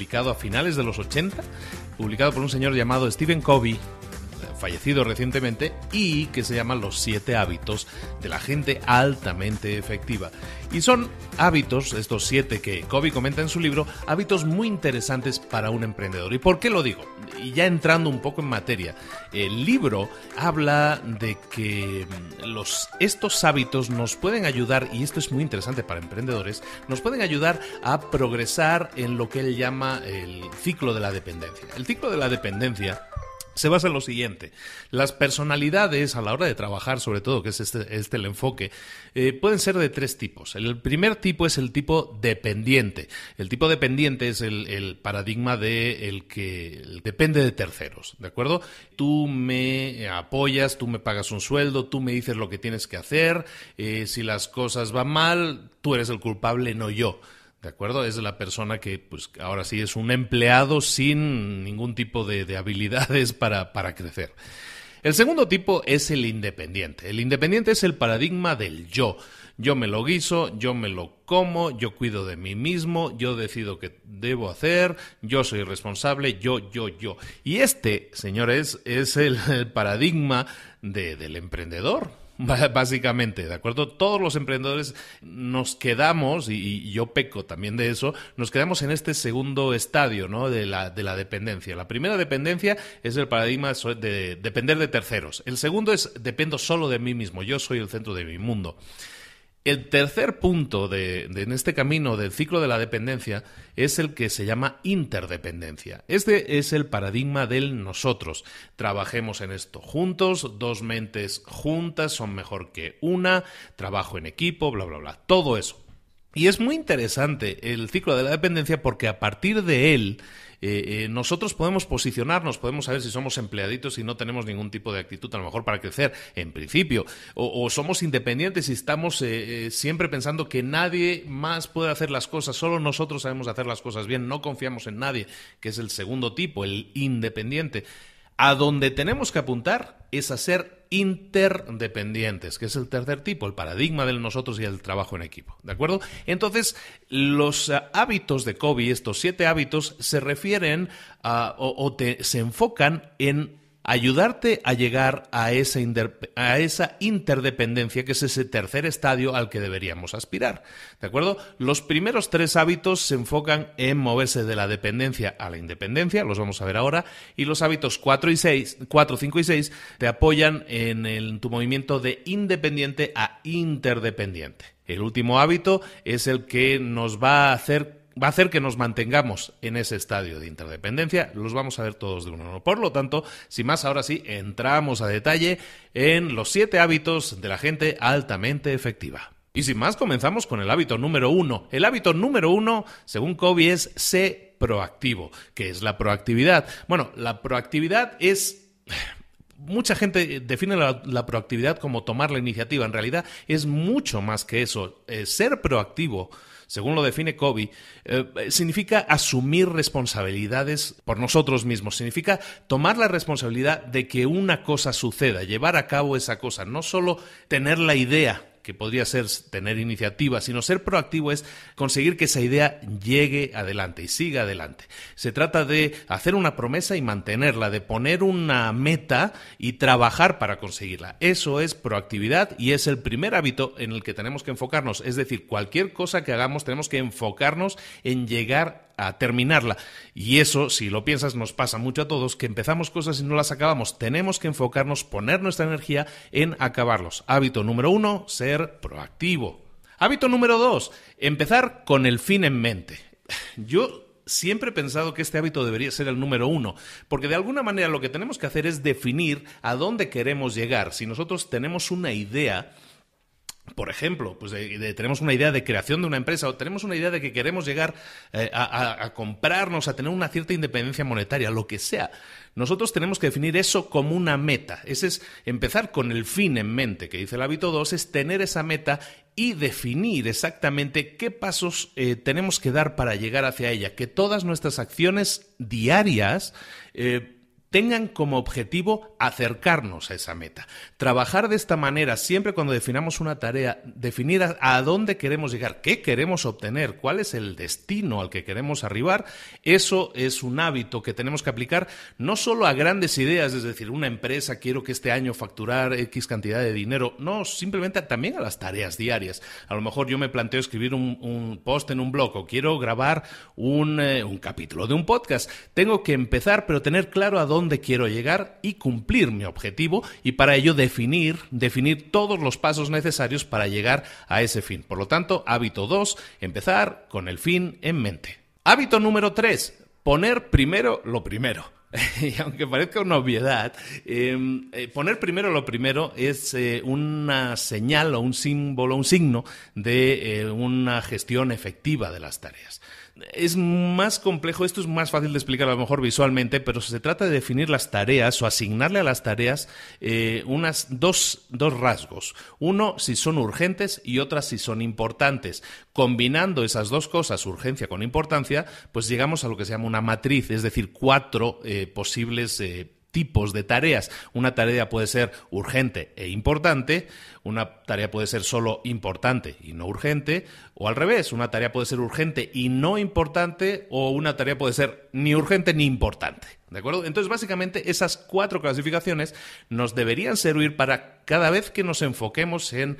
publicado a finales de los 80, publicado por un señor llamado Stephen Covey, fallecido recientemente, y que se llama Los siete hábitos de la gente altamente efectiva. Y son hábitos, estos siete que Covey comenta en su libro, hábitos muy interesantes para un emprendedor. ¿Y por qué lo digo? Y ya entrando un poco en materia, el libro habla de que los, estos hábitos nos pueden ayudar, y esto es muy interesante para emprendedores, nos pueden ayudar a progresar en lo que él llama el ciclo de la dependencia. El ciclo de la dependencia se basa en lo siguiente. Las personalidades a la hora de trabajar, sobre todo, que es este, este el enfoque, eh, pueden ser de tres tipos. El primer tipo es el tipo dependiente. El tipo dependiente es el, paradigma de el que depende de terceros, ¿de acuerdo? Tú me apoyas, tú me pagas un sueldo, tú me dices lo que tienes que hacer, eh, si las cosas van mal, tú eres el culpable, no yo. ¿De acuerdo? Es la persona que, pues, ahora sí es un empleado sin ningún tipo de, habilidades para, para crecer. El segundo tipo es el independiente. El independiente es el paradigma del yo. Yo me lo guiso, yo me lo como, yo cuido de mí mismo, yo decido qué debo hacer, yo soy responsable, yo, yo, yo. Y este, señores, es el, paradigma del emprendedor básicamente, ¿de acuerdo? Todos los emprendedores nos quedamos, y, yo peco también de eso, nos quedamos en este segundo estadio, ¿no? De la, de la dependencia. La primera dependencia es el paradigma de depender de terceros. El segundo es dependo solo de mí mismo, yo soy el centro de mi mundo. El tercer punto de, en este camino del ciclo de la dependencia es el que se llama interdependencia. Este es el paradigma del nosotros. Trabajemos en esto juntos, dos mentes juntas son mejor que una, trabajo en equipo, bla, bla, bla. Todo eso. Y es muy interesante el ciclo de la dependencia porque a partir de él eh, eh, nosotros podemos posicionarnos, podemos saber si somos empleaditos y no tenemos ningún tipo de actitud, a lo mejor para crecer, en principio, o, somos independientes y estamos eh, siempre pensando que nadie más puede hacer las cosas, solo nosotros sabemos hacer las cosas bien, no confiamos en nadie, que es el segundo tipo, el independiente. A donde tenemos que apuntar es a ser interdependientes, que es el tercer tipo, el paradigma del nosotros y el trabajo en equipo. ¿De acuerdo? Entonces, los eh, hábitos de Kobe, estos siete hábitos, se refieren a, o, se enfocan en ayudarte a llegar a esa, interdependencia, que es ese tercer estadio al que deberíamos aspirar. ¿De acuerdo? Los primeros tres hábitos se enfocan en moverse de la dependencia a la independencia, los vamos a ver ahora, y los hábitos 4 y 6, 4, 5 y 6 te apoyan en tu movimiento de independiente a interdependiente. El último hábito es el que nos va a hacer va a hacer que nos mantengamos en ese estadio de interdependencia. Los vamos a ver todos de uno. Por lo tanto, sin más, ahora sí, entramos a detalle en los siete hábitos de la gente altamente efectiva. Y sin más, comenzamos con el hábito número uno. El hábito número uno, según Kobe, es ser proactivo. ¿Qué es la proactividad? Bueno, la proactividad es mucha gente define la, proactividad como tomar la iniciativa. En realidad es mucho más que eso. Eh, ser proactivo según lo define Kobe, eh, significa asumir responsabilidades por nosotros mismos, significa tomar la responsabilidad de que una cosa suceda, llevar a cabo esa cosa, no solo tener la idea que podría ser tener iniciativa, sino ser proactivo es conseguir que esa idea llegue adelante y siga adelante. Se trata de hacer una promesa y mantenerla, de poner una meta y trabajar para conseguirla. Eso es proactividad y es el primer hábito en el que tenemos que enfocarnos. Es decir, cualquier cosa que hagamos tenemos que enfocarnos en llegar a terminarla. Y eso, si lo piensas, nos pasa mucho a todos, que empezamos cosas y no las acabamos. Tenemos que enfocarnos, poner nuestra energía en acabarlos. Hábito número uno, ser proactivo. Hábito número dos, empezar con el fin en mente. Yo siempre he pensado que este hábito debería ser el número uno, porque de alguna manera lo que tenemos que hacer es definir a dónde queremos llegar. Si nosotros tenemos una idea, por ejemplo, pues tenemos una idea de creación de una empresa o tenemos una idea de que queremos llegar eh, a, comprarnos, a tener una cierta independencia monetaria, lo que sea. Nosotros tenemos que definir eso como una meta. Ese es empezar con el fin en mente, que dice el hábito 2, es tener esa meta y definir exactamente qué pasos eh, tenemos que dar para llegar hacia ella. Que todas nuestras acciones diarias eh, tengan como objetivo acercarnos a esa meta. Trabajar de esta manera, siempre cuando definamos una tarea, definir a, dónde queremos llegar, qué queremos obtener, cuál es el destino al que queremos arribar, eso es un hábito que tenemos que aplicar no solo a grandes ideas, es decir, una empresa, quiero que este año facturar X cantidad de dinero, no, simplemente también a las tareas diarias. A lo mejor yo me planteo escribir un, post en un blog o quiero grabar un, eh, un capítulo de un podcast. Tengo que empezar, pero tener claro a dónde dónde quiero llegar y cumplir mi objetivo y para ello definir, definir todos los pasos necesarios para llegar a ese fin. Por lo tanto, hábito 2, empezar con el fin en mente. Hábito número 3, poner primero lo primero. y aunque parezca una obviedad, em, eh, poner primero lo primero es eh, una señal o un símbolo, un signo de eh, una gestión efectiva de las tareas es más complejo, esto es más fácil de explicar a lo mejor visualmente, pero se trata de definir las tareas o asignarle a las tareas eh, unas dos, dos rasgos. Uno, si son urgentes y otra, si son importantes. Combinando esas dos cosas, urgencia con importancia, pues llegamos a lo que se llama una matriz, es decir, cuatro eh, posibles eh, tipos de tareas. Una tarea puede ser urgente e importante, una tarea puede ser solo importante y no urgente, o al revés, una tarea puede ser urgente y no importante, o una tarea puede ser ni urgente ni importante. ¿De acuerdo? Entonces, básicamente, esas cuatro clasificaciones nos deberían servir para cada vez que nos enfoquemos en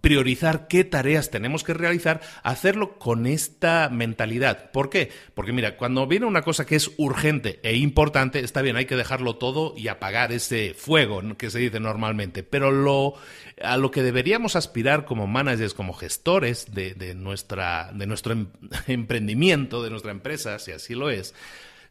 priorizar qué tareas tenemos que realizar, hacerlo con esta mentalidad. ¿Por qué? Porque mira, cuando viene una cosa que es urgente e importante, está bien, hay que dejarlo todo y apagar ese fuego que se dice normalmente, pero lo, a lo que deberíamos aspirar como managers, como gestores de, nuestra, de nuestro em, emprendimiento, de nuestra empresa, si así lo es,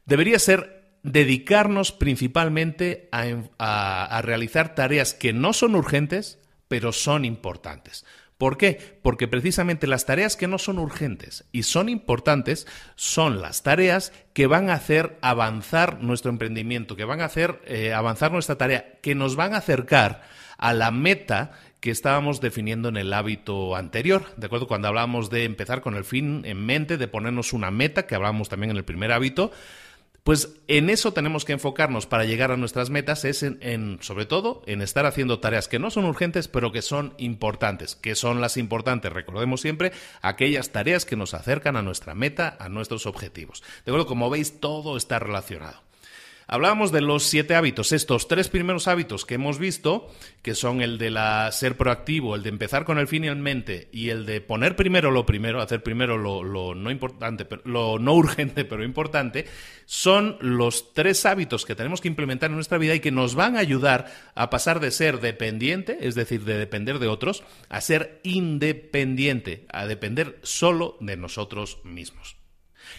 debería ser dedicarnos principalmente a realizar tareas que no son urgentes, pero son importantes. ¿Por qué? Porque precisamente las tareas que no son urgentes y son importantes son las tareas que van a hacer avanzar nuestro emprendimiento, que van a hacer eh, avanzar nuestra tarea, que nos van a acercar a la meta que estábamos definiendo en el hábito anterior, ¿de acuerdo? Cuando hablábamos de empezar con el fin en mente, de ponernos una meta, que hablábamos también en el primer hábito, pues en eso tenemos que enfocarnos para llegar a nuestras metas, es en, sobre todo en estar haciendo tareas que no son urgentes, pero que son importantes. que son las importantes? Recordemos siempre aquellas tareas que nos acercan a nuestra meta, a nuestros objetivos. De acuerdo, como veis, todo está relacionado. Hablábamos de los siete hábitos, estos tres primeros hábitos que hemos visto, que son el de la ser proactivo, el de empezar con el fin en mente y el de poner primero lo primero, hacer primero lo, no importante, lo no urgente pero importante, son los tres hábitos que tenemos que implementar en nuestra vida y que nos van a ayudar a pasar de ser dependiente, es decir, de depender de otros, a ser independiente, a depender solo de nosotros mismos.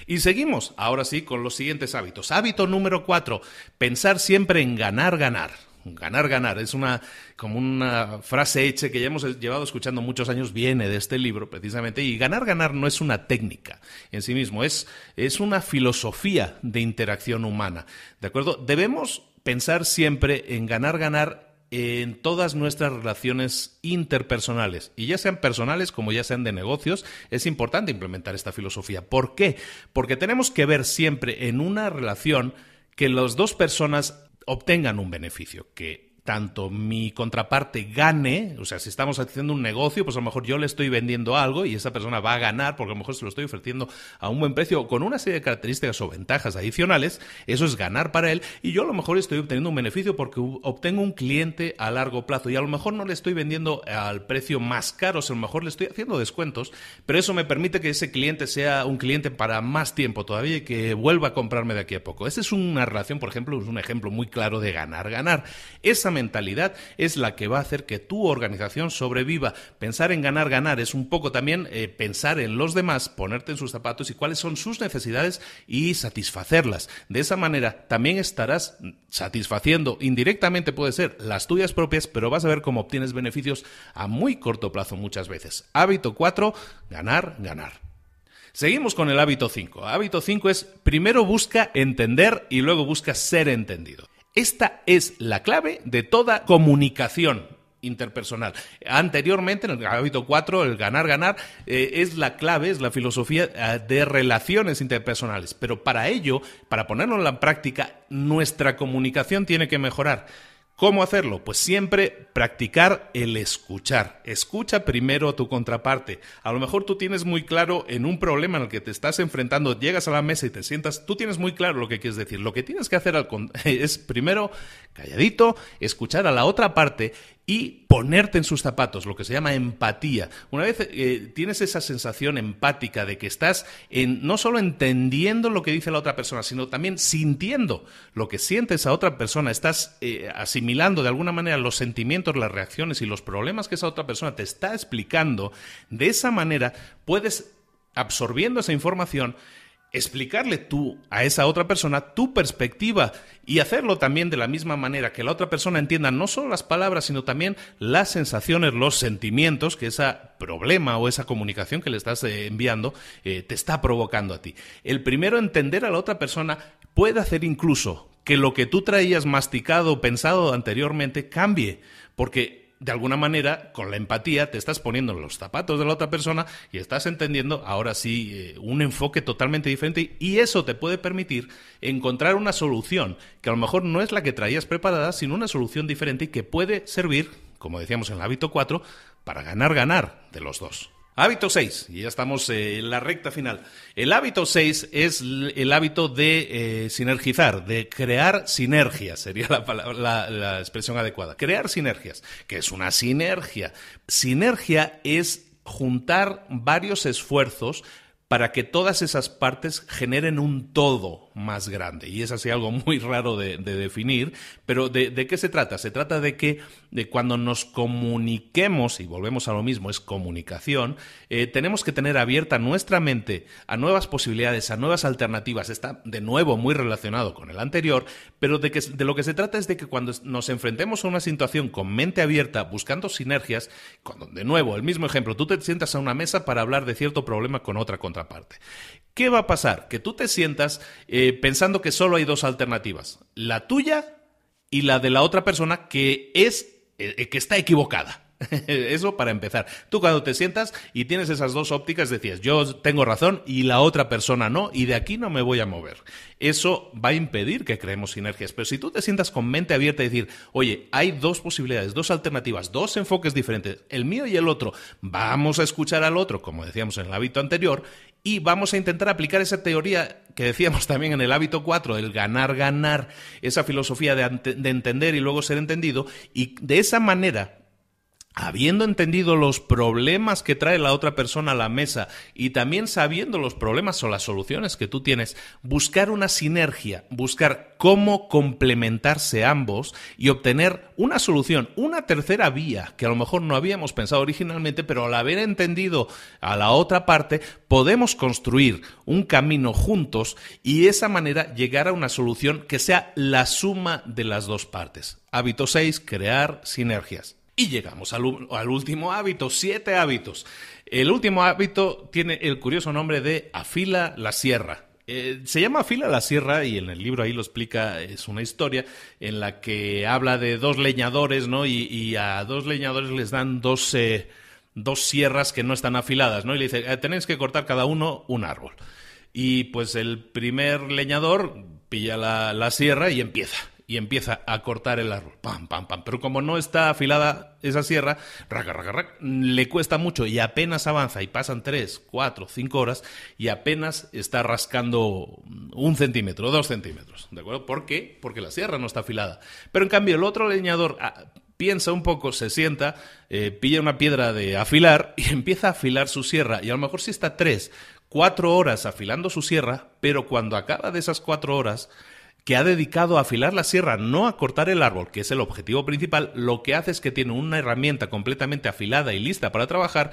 Y seguimos, ahora sí, con los siguientes hábitos. Hábito número cuatro, pensar siempre en ganar, ganar. Ganar, ganar. Es una como una frase hecha que ya hemos llevado escuchando muchos años, viene de este libro precisamente. Y ganar, ganar no es una técnica en sí mismo, es, es una filosofía de interacción humana. ¿De acuerdo? Debemos pensar siempre en ganar, ganar en todas nuestras relaciones interpersonales, y ya sean personales como ya sean de negocios, es importante implementar esta filosofía. ¿Por qué? Porque tenemos que ver siempre en una relación que las dos personas obtengan un beneficio, que tanto mi contraparte gane, o sea, si estamos haciendo un negocio, pues a lo mejor yo le estoy vendiendo algo y esa persona va a ganar porque a lo mejor se lo estoy ofreciendo a un buen precio con una serie de características o ventajas adicionales, eso es ganar para él y yo a lo mejor estoy obteniendo un beneficio porque obtengo un cliente a largo plazo y a lo mejor no le estoy vendiendo al precio más caro, o sea, a lo mejor le estoy haciendo descuentos, pero eso me permite que ese cliente sea un cliente para más tiempo todavía y que vuelva a comprarme de aquí a poco. Esa es una relación, por ejemplo, es un ejemplo muy claro de ganar, ganar. Esa mentalidad es la que va a hacer que tu organización sobreviva. Pensar en ganar, ganar es un poco también eh, pensar en los demás, ponerte en sus zapatos y cuáles son sus necesidades y satisfacerlas. De esa manera también estarás satisfaciendo indirectamente puede ser las tuyas propias, pero vas a ver cómo obtienes beneficios a muy corto plazo muchas veces. Hábito 4, ganar, ganar. Seguimos con el hábito 5. Hábito 5 es primero busca entender y luego busca ser entendido. Esta es la clave de toda comunicación interpersonal. Anteriormente, en el hábito 4, el ganar, ganar, eh, es la clave, es la filosofía eh, de relaciones interpersonales. Pero para ello, para ponerlo en la práctica, nuestra comunicación tiene que mejorar. ¿Cómo hacerlo? Pues siempre practicar el escuchar. Escucha primero a tu contraparte. A lo mejor tú tienes muy claro en un problema en el que te estás enfrentando, llegas a la mesa y te sientas, tú tienes muy claro lo que quieres decir. Lo que tienes que hacer es primero calladito, escuchar a la otra parte y ponerte en sus zapatos, lo que se llama empatía. Una vez eh, tienes esa sensación empática de que estás no solo entendiendo lo que dice la otra persona, sino también sintiendo lo que siente esa otra persona, estás eh, asimilando de alguna manera los sentimientos, las reacciones y los problemas que esa otra persona te está explicando, de esa manera puedes, absorbiendo esa información, explicarle tú a esa otra persona tu perspectiva y hacerlo también de la misma manera que la otra persona entienda no solo las palabras, sino también las sensaciones, los sentimientos que ese problema o esa comunicación que le estás eh, enviando eh, te está provocando a ti. El primero, entender a la otra persona puede hacer incluso que lo que tú traías masticado o pensado anteriormente cambie, porque de alguna manera, con la empatía, te estás poniendo en los zapatos de la otra persona y estás entendiendo ahora sí eh, un enfoque totalmente diferente y eso te puede permitir encontrar una solución que a lo mejor no es la que traías preparada, sino una solución diferente y que puede servir, como decíamos en el hábito 4, para ganar, ganar de los dos. Hábito 6, y ya estamos eh, en la recta final. El hábito 6 es el hábito de eh, sinergizar, de crear sinergias, sería la, la expresión adecuada. Crear sinergias. ¿Qué es una sinergia? Sinergia es juntar varios esfuerzos para que todas esas partes generen un todo más grande. Y es así algo muy raro de, definir, pero de, qué se trata? Se trata de que de cuando nos comuniquemos, y volvemos a lo mismo, es comunicación, eh, tenemos que tener abierta nuestra mente a nuevas posibilidades, a nuevas alternativas. Está de nuevo muy relacionado con el anterior, pero de, que, de lo que se trata es de que cuando nos enfrentemos a una situación con mente abierta, buscando sinergias, cuando de nuevo, el mismo ejemplo, tú te sientas a una mesa para hablar de cierto problema con otra parte. ¿Qué va a pasar? Que tú te sientas eh, pensando que solo hay dos alternativas, la tuya y la de la otra persona que es eh, que está equivocada. Eso para empezar. Tú cuando te sientas y tienes esas dos ópticas decías, yo tengo razón y la otra persona no, y de aquí no me voy a mover. Eso va a impedir que creemos sinergias. Pero si tú te sientas con mente abierta y decir, oye, hay dos posibilidades, dos alternativas, dos enfoques diferentes, el mío y el otro, vamos a escuchar al otro, como decíamos en el hábito anterior, y vamos a intentar aplicar esa teoría que decíamos también en el hábito 4, el ganar, ganar, esa filosofía de, de entender y luego ser entendido, y de esa manera habiendo entendido los problemas que trae la otra persona a la mesa y también sabiendo los problemas o las soluciones que tú tienes, buscar una sinergia, buscar cómo complementarse ambos y obtener una solución, una tercera vía que a lo mejor no habíamos pensado originalmente, pero al haber entendido a la otra parte, podemos construir un camino juntos y de esa manera llegar a una solución que sea la suma de las dos partes. Hábito 6, crear sinergias. Y llegamos al, último hábito, siete hábitos. El último hábito tiene el curioso nombre de afila la sierra. Eh, se llama Afila la Sierra y en el libro ahí lo explica, es una historia en la que habla de dos leñadores, ¿no? Y, a dos leñadores les dan dos, dos, sierras que no están afiladas, ¿no? Y le dice, eh, tenéis que cortar cada uno un árbol. Y pues el primer leñador pilla la, la sierra y empieza y empieza a cortar el árbol. Pam, pam, pam. Pero como no está afilada esa sierra, raca, raca, raca, le cuesta mucho y apenas avanza y pasan tres, cuatro, cinco horas y apenas está rascando un centímetro, dos centímetros. ¿De acuerdo? ¿Por qué? Porque la sierra no está afilada. Pero en cambio, el otro leñador ah, piensa un poco, se sienta, eh, pilla una piedra de afilar y empieza a afilar su sierra. Y a lo mejor sí está tres, cuatro horas afilando su sierra, pero cuando acaba de esas cuatro horas, que ha dedicado a afilar la sierra, no a cortar el árbol, que es el objetivo principal, lo que hace es que tiene una herramienta completamente afilada y lista para trabajar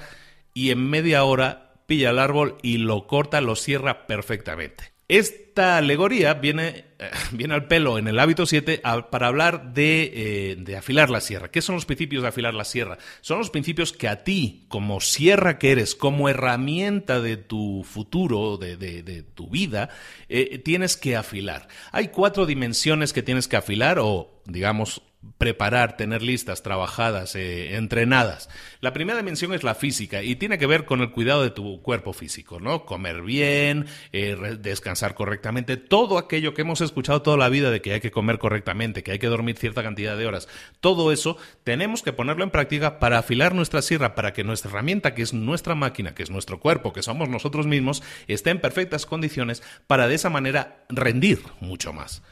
y en media hora pilla el árbol y lo corta, lo cierra perfectamente. Esta alegoría viene, eh, viene al pelo en el hábito 7 para hablar eh, de, afilar la sierra. ¿Qué son los principios de afilar la sierra? Son los principios que a ti, como sierra que eres, como herramienta de tu futuro, de, tu vida, eh, tienes que afilar. Hay cuatro dimensiones que tienes que afilar o, digamos, preparar, tener listas, trabajadas, eh, entrenadas. La primera dimensión es la física y tiene que ver con el cuidado de tu cuerpo físico, ¿no? Comer bien, eh, descansar correctamente, todo aquello que hemos escuchado toda la vida de que hay que comer correctamente, que hay que dormir cierta cantidad de horas, todo eso tenemos que ponerlo en práctica para afilar nuestra sierra, para que nuestra herramienta, que es nuestra máquina, que es nuestro cuerpo, que somos nosotros mismos, esté en perfectas condiciones para de esa manera rendir mucho más.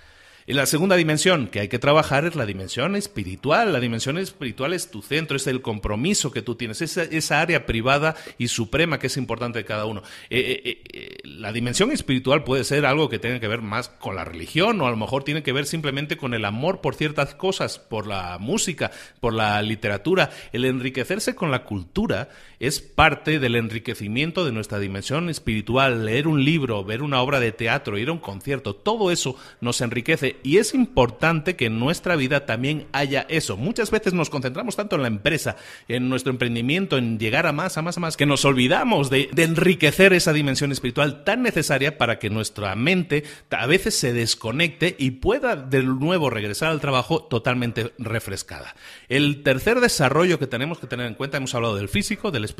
Y la segunda dimensión que hay que trabajar es la dimensión espiritual. La dimensión espiritual es tu centro, es el compromiso que tú tienes, esa, esa área privada y suprema que es importante de cada uno. Eh, eh, eh, la dimensión espiritual puede ser algo que tenga que ver más con la religión o a lo mejor tiene que ver simplemente con el amor por ciertas cosas, por la música, por la literatura. El enriquecerse con la cultura es parte del enriquecimiento de nuestra dimensión espiritual. Leer un libro, ver una obra de teatro, ir a un concierto, todo eso nos enriquece y es importante que en nuestra vida también haya eso. Muchas veces nos concentramos tanto en la empresa, en nuestro emprendimiento, en llegar a más, a más, a más, que nos olvidamos de, enriquecer esa dimensión espiritual tan necesaria para que nuestra mente a veces se desconecte y pueda de nuevo regresar al trabajo totalmente refrescada. El tercer desarrollo que tenemos que tener en cuenta, hemos hablado del físico, del espiritual,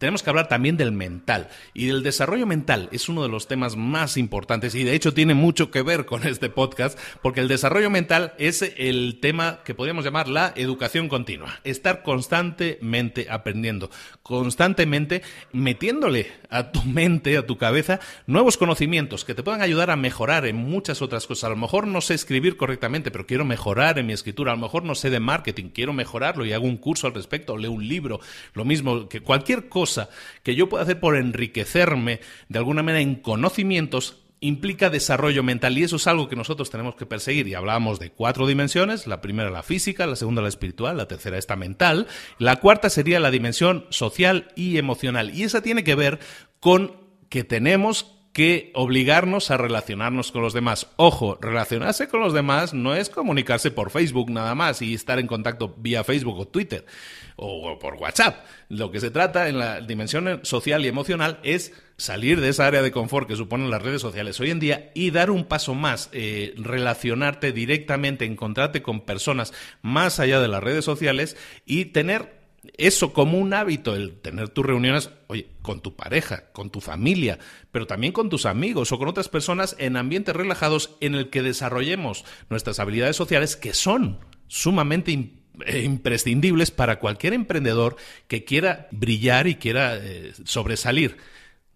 tenemos que hablar también del mental. Y el desarrollo mental es uno de los temas más importantes y de hecho tiene mucho que ver con este podcast porque el desarrollo mental es el tema que podríamos llamar la educación continua. Estar constantemente aprendiendo, constantemente metiéndole a tu mente, a tu cabeza, nuevos conocimientos que te puedan ayudar a mejorar en muchas otras cosas. A lo mejor no sé escribir correctamente, pero quiero mejorar en mi escritura. A lo mejor no sé de marketing, quiero mejorarlo y hago un curso al respecto, o leo un libro. Lo mismo que cualquier cosa que yo pueda hacer por enriquecerme de alguna manera en conocimientos implica desarrollo mental y eso es algo que nosotros tenemos que perseguir. Y hablábamos de cuatro dimensiones, la primera la física, la segunda la espiritual, la tercera esta mental, la cuarta sería la dimensión social y emocional. Y esa tiene que ver con que tenemos que obligarnos a relacionarnos con los demás. Ojo, relacionarse con los demás no es comunicarse por Facebook nada más y estar en contacto vía Facebook o Twitter o por WhatsApp. Lo que se trata en la dimensión social y emocional es salir de esa área de confort que suponen las redes sociales hoy en día y dar un paso más, eh, relacionarte directamente, encontrarte con personas más allá de las redes sociales y tener eso como un hábito, el tener tus reuniones, oye, con tu pareja, con tu familia, pero también con tus amigos o con otras personas en ambientes relajados en el que desarrollemos nuestras habilidades sociales que son sumamente eh, imprescindibles para cualquier emprendedor que quiera brillar y quiera eh, sobresalir.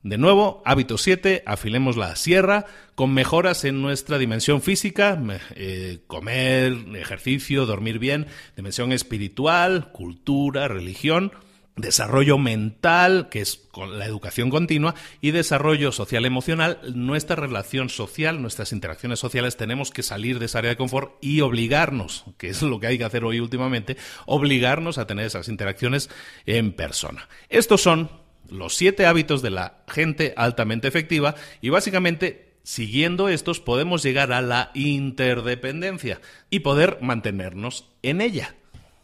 De nuevo, hábito 7, afilemos la sierra con mejoras en nuestra dimensión física, eh, comer, ejercicio, dormir bien, dimensión espiritual, cultura, religión, desarrollo mental, que es con la educación continua, y desarrollo social emocional, nuestra relación social, nuestras interacciones sociales, tenemos que salir de esa área de confort y obligarnos, que es lo que hay que hacer hoy últimamente, obligarnos a tener esas interacciones en persona. Estos son los siete hábitos de la gente altamente efectiva y básicamente siguiendo estos podemos llegar a la interdependencia y poder mantenernos en ella.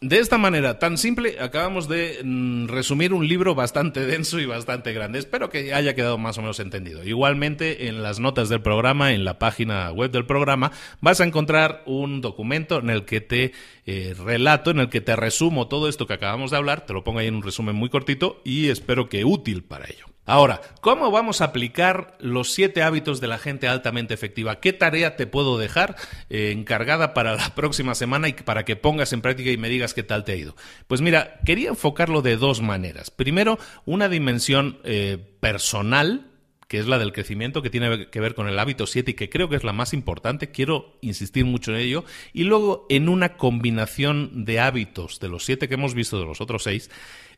De esta manera tan simple acabamos de mm, resumir un libro bastante denso y bastante grande. Espero que haya quedado más o menos entendido. Igualmente en las notas del programa, en la página web del programa, vas a encontrar un documento en el que te eh, relato, en el que te resumo todo esto que acabamos de hablar. Te lo pongo ahí en un resumen muy cortito y espero que útil para ello. Ahora, ¿cómo vamos a aplicar los siete hábitos de la gente altamente efectiva? ¿Qué tarea te puedo dejar eh, encargada para la próxima semana y para que pongas en práctica y me digas qué tal te ha ido? Pues mira, quería enfocarlo de dos maneras. Primero, una dimensión eh, personal, que es la del crecimiento, que tiene que ver con el hábito 7 y que creo que es la más importante, quiero insistir mucho en ello, y luego en una combinación de hábitos de los siete que hemos visto de los otros seis,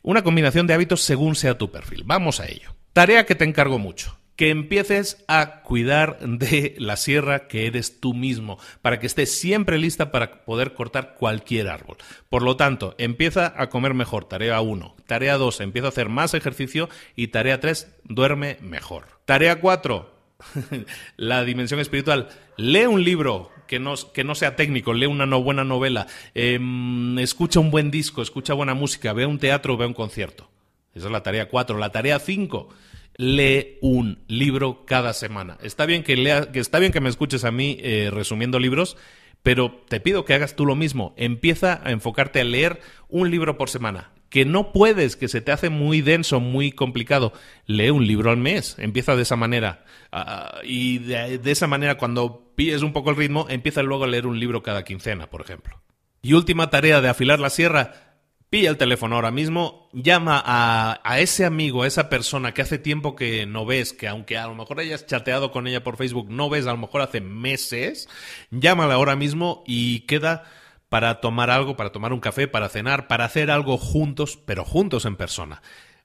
una combinación de hábitos según sea tu perfil. Vamos a ello. Tarea que te encargo mucho que empieces a cuidar de la sierra que eres tú mismo, para que estés siempre lista para poder cortar cualquier árbol. Por lo tanto, empieza a comer mejor, tarea 1. Tarea 2, empieza a hacer más ejercicio y tarea 3, duerme mejor. Tarea 4, la dimensión espiritual, lee un libro que no, que no sea técnico, lee una no, buena novela, em, escucha un buen disco, escucha buena música, ve un teatro, ve un concierto. Esa es la tarea 4. La tarea 5, lee un libro cada semana. Está bien que, lea, que, está bien que me escuches a mí eh, resumiendo libros, Pero te pido que hagas tú lo mismo. Empieza a enfocarte a leer un libro por semana. Que no puedes, que se te hace muy denso, muy complicado. Lee un libro al mes. Empieza de esa manera. Ah, y de, de esa manera, cuando pilles un poco el ritmo, empieza luego a leer un libro cada quincena, por ejemplo. Y última tarea de afilar la sierra pilla el teléfono ahora mismo, llama a, a, ese amigo, a esa persona que hace tiempo que no ves, que aunque a lo mejor hayas chateado con ella por Facebook, no ves a lo mejor hace meses, llámala ahora mismo y queda para tomar algo, para tomar un café, para cenar, para hacer algo juntos, pero juntos en persona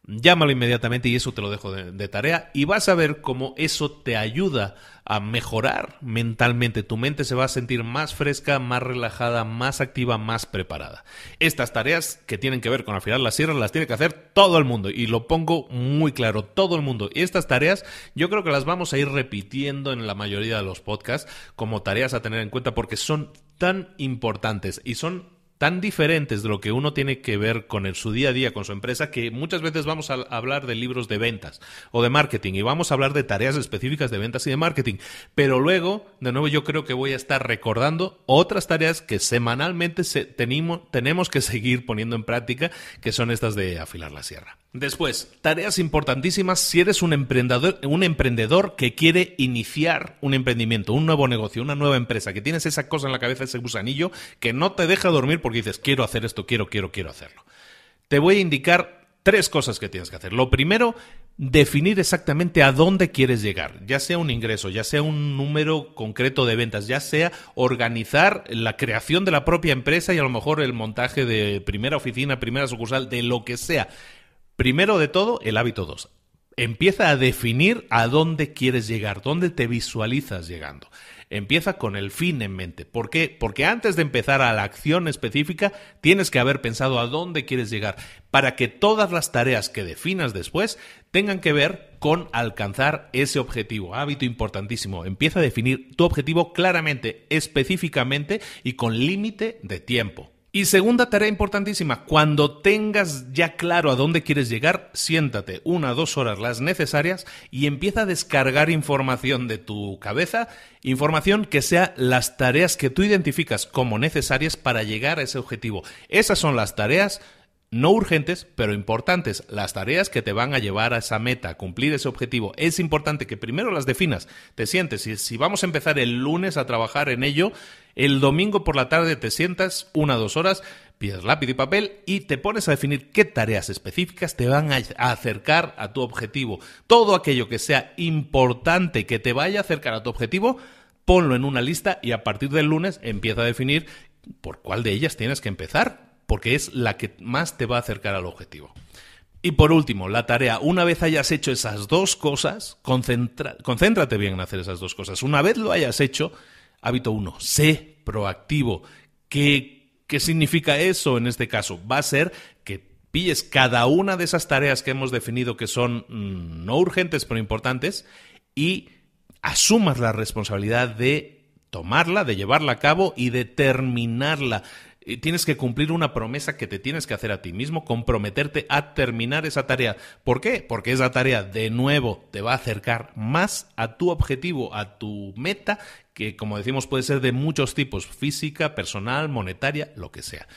llámalo inmediatamente y eso te lo dejo de, tarea y vas a ver cómo eso te ayuda a mejorar mentalmente. Tu mente se va a sentir más fresca, más relajada, más activa, más preparada. Estas tareas que tienen que ver con afilar las sierras las tiene que hacer todo el mundo y lo pongo muy claro, todo el mundo. Y estas tareas yo creo que las vamos a ir repitiendo en la mayoría de los podcasts como tareas a tener en cuenta porque son tan importantes y son tan diferentes de lo que uno tiene que ver con su día a día, con su empresa, que muchas veces vamos a hablar de libros de ventas o de marketing y vamos a hablar de tareas específicas de ventas y de marketing. Pero luego, de nuevo, yo creo que voy a estar recordando otras tareas que semanalmente tenemos, tenemos que seguir poniendo en práctica, que son estas de afilar la sierra. Después, tareas importantísimas si eres un emprendedor, un emprendedor que quiere iniciar un emprendimiento, un nuevo negocio, una nueva empresa, que tienes esa cosa en la cabeza, ese gusanillo, que no te deja dormir porque dices, quiero hacer esto, quiero, quiero, quiero hacerlo. Te voy a indicar tres cosas que tienes que hacer. Lo primero, definir exactamente a dónde quieres llegar, ya sea un ingreso, ya sea un número concreto de ventas, ya sea organizar la creación de la propia empresa y a lo mejor el montaje de primera oficina, primera sucursal, de lo que sea Primero de todo, el hábito 2. Empieza a definir a dónde quieres llegar, dónde te visualizas llegando. Empieza con el fin en mente. ¿Por qué? Porque antes de empezar a la acción específica, tienes que haber pensado a dónde quieres llegar, para que todas las tareas que definas después tengan que ver con alcanzar ese objetivo. Hábito importantísimo. Empieza a definir tu objetivo claramente, específicamente y con límite de tiempo. Y segunda tarea importantísima, cuando tengas ya claro a dónde quieres llegar, siéntate una o dos horas las necesarias y empieza a descargar información de tu cabeza, información que sea las tareas que tú identificas como necesarias para llegar a ese objetivo. Esas son las tareas no urgentes, pero importantes, las tareas que te van a llevar a esa meta, a cumplir ese objetivo. Es importante que primero las definas, te sientes, y si vamos a empezar el lunes a trabajar en ello, el domingo por la tarde te sientas una o dos horas, pides lápiz y papel y te pones a definir qué tareas específicas te van a acercar a tu objetivo. Todo aquello que sea importante que te vaya a acercar a tu objetivo, ponlo en una lista y a partir del lunes empieza a definir por cuál de ellas tienes que empezar porque es la que más te va a acercar al objetivo. Y por último, la tarea, una vez hayas hecho esas dos cosas, concéntrate bien en hacer esas dos cosas. Una vez lo hayas hecho, hábito uno, sé proactivo. ¿Qué, ¿Qué significa eso en este caso? Va a ser que pilles cada una de esas tareas que hemos definido que son mm, no urgentes pero importantes y asumas la responsabilidad de tomarla, de llevarla a cabo y de terminarla tienes que cumplir una promesa que te tienes que hacer a ti mismo, comprometerte a terminar esa tarea. ¿Por qué? Porque esa tarea de nuevo te va a acercar más a tu objetivo, a tu meta, que como decimos puede ser de muchos tipos, física, personal, monetaria, lo que sea.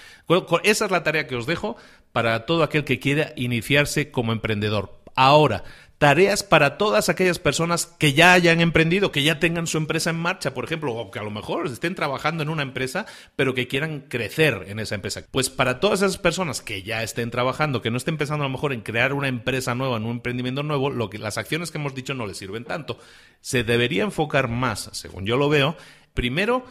Esa es la tarea que os dejo para todo aquel que quiera iniciarse como emprendedor. Ahora, tareas para todas aquellas personas que ya hayan emprendido, que ya tengan su empresa en marcha, por ejemplo, o que a lo mejor estén trabajando en una empresa, pero que quieran crecer en esa empresa. Pues para todas esas personas que ya estén trabajando, que no estén pensando a lo mejor en crear una empresa nueva, en un emprendimiento nuevo, lo que las acciones que hemos dicho no les sirven tanto. Se debería enfocar más, según yo lo veo, primero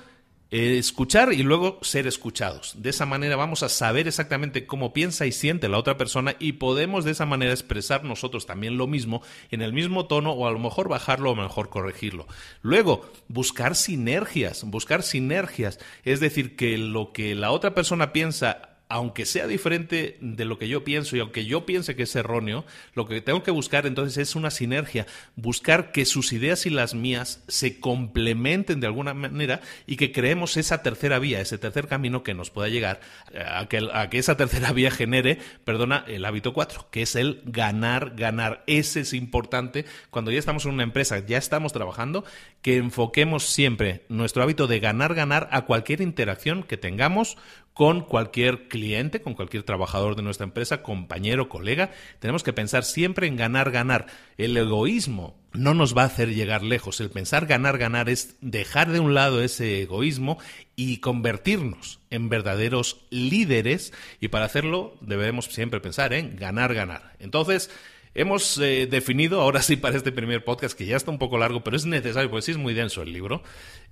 eh, escuchar y luego ser escuchados. De esa manera vamos a saber exactamente cómo piensa y siente la otra persona y podemos de esa manera expresar nosotros también lo mismo en el mismo tono o a lo mejor bajarlo o a lo mejor corregirlo. Luego, buscar sinergias, buscar sinergias, es decir, que lo que la otra persona piensa aunque sea diferente de lo que yo pienso y aunque yo piense que es erróneo, lo que tengo que buscar entonces es una sinergia, buscar que sus ideas y las mías se complementen de alguna manera y que creemos esa tercera vía, ese tercer camino que nos pueda llegar a que, a que esa tercera vía genere, perdona, el hábito 4, que es el ganar, ganar. Ese es importante cuando ya estamos en una empresa, ya estamos trabajando, que enfoquemos siempre nuestro hábito de ganar, ganar a cualquier interacción que tengamos con cualquier cliente, con cualquier trabajador de nuestra empresa, compañero, colega. Tenemos que pensar siempre en ganar, ganar. El egoísmo no nos va a hacer llegar lejos. El pensar ganar, ganar es dejar de un lado ese egoísmo y convertirnos en verdaderos líderes. Y para hacerlo debemos siempre pensar en ganar, ganar. Entonces, Hemos eh, definido, ahora sí para este primer podcast, que ya está un poco largo, pero es necesario, porque sí es muy denso el libro,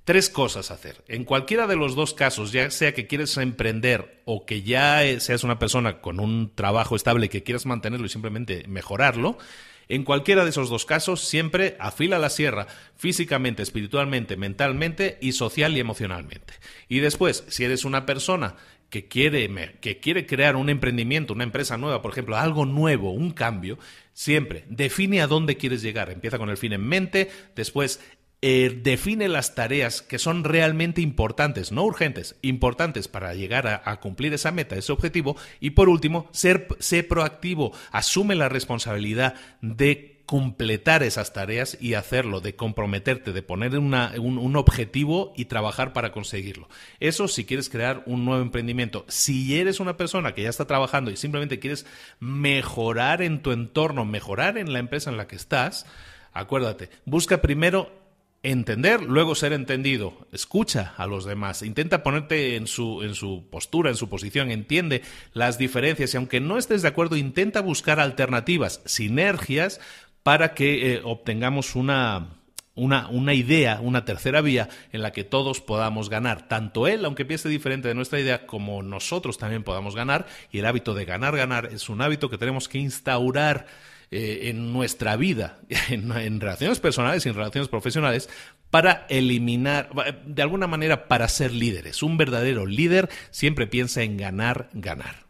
tres cosas hacer. En cualquiera de los dos casos, ya sea que quieres emprender o que ya eh, seas una persona con un trabajo estable que quieras mantenerlo y simplemente mejorarlo, en cualquiera de esos dos casos, siempre afila la sierra físicamente, espiritualmente, mentalmente y social y emocionalmente. Y después, si eres una persona que quiere, que quiere crear un emprendimiento, una empresa nueva, por ejemplo, algo nuevo, un cambio, siempre define a dónde quieres llegar. Empieza con el fin en mente, después eh, define las tareas que son realmente importantes, no urgentes, importantes para llegar a, cumplir esa meta, ese objetivo. Y por último, ser, ser proactivo, asume la responsabilidad de completar esas tareas y hacerlo, de comprometerte, de poner un, objetivo y trabajar para conseguirlo. Eso si quieres crear un nuevo emprendimiento. Si eres una persona que ya está trabajando y simplemente quieres mejorar en tu entorno, mejorar en la empresa en la que estás, acuérdate, busca primero entender, luego ser entendido. Escucha a los demás, intenta ponerte en su, en su postura, en su posición, entiende las diferencias y aunque no estés de acuerdo, intenta buscar alternativas, sinergias para que eh, obtengamos una, una, una, idea, una tercera vía en la que todos podamos ganar. Tanto él, aunque piense diferente de nuestra idea, como nosotros también podamos ganar. Y el hábito de ganar, ganar es un hábito que tenemos que instaurar eh, en nuestra vida, en, en relaciones personales y en relaciones profesionales, para eliminar, de alguna manera, para ser líderes. Un verdadero líder siempre piensa en ganar, ganar.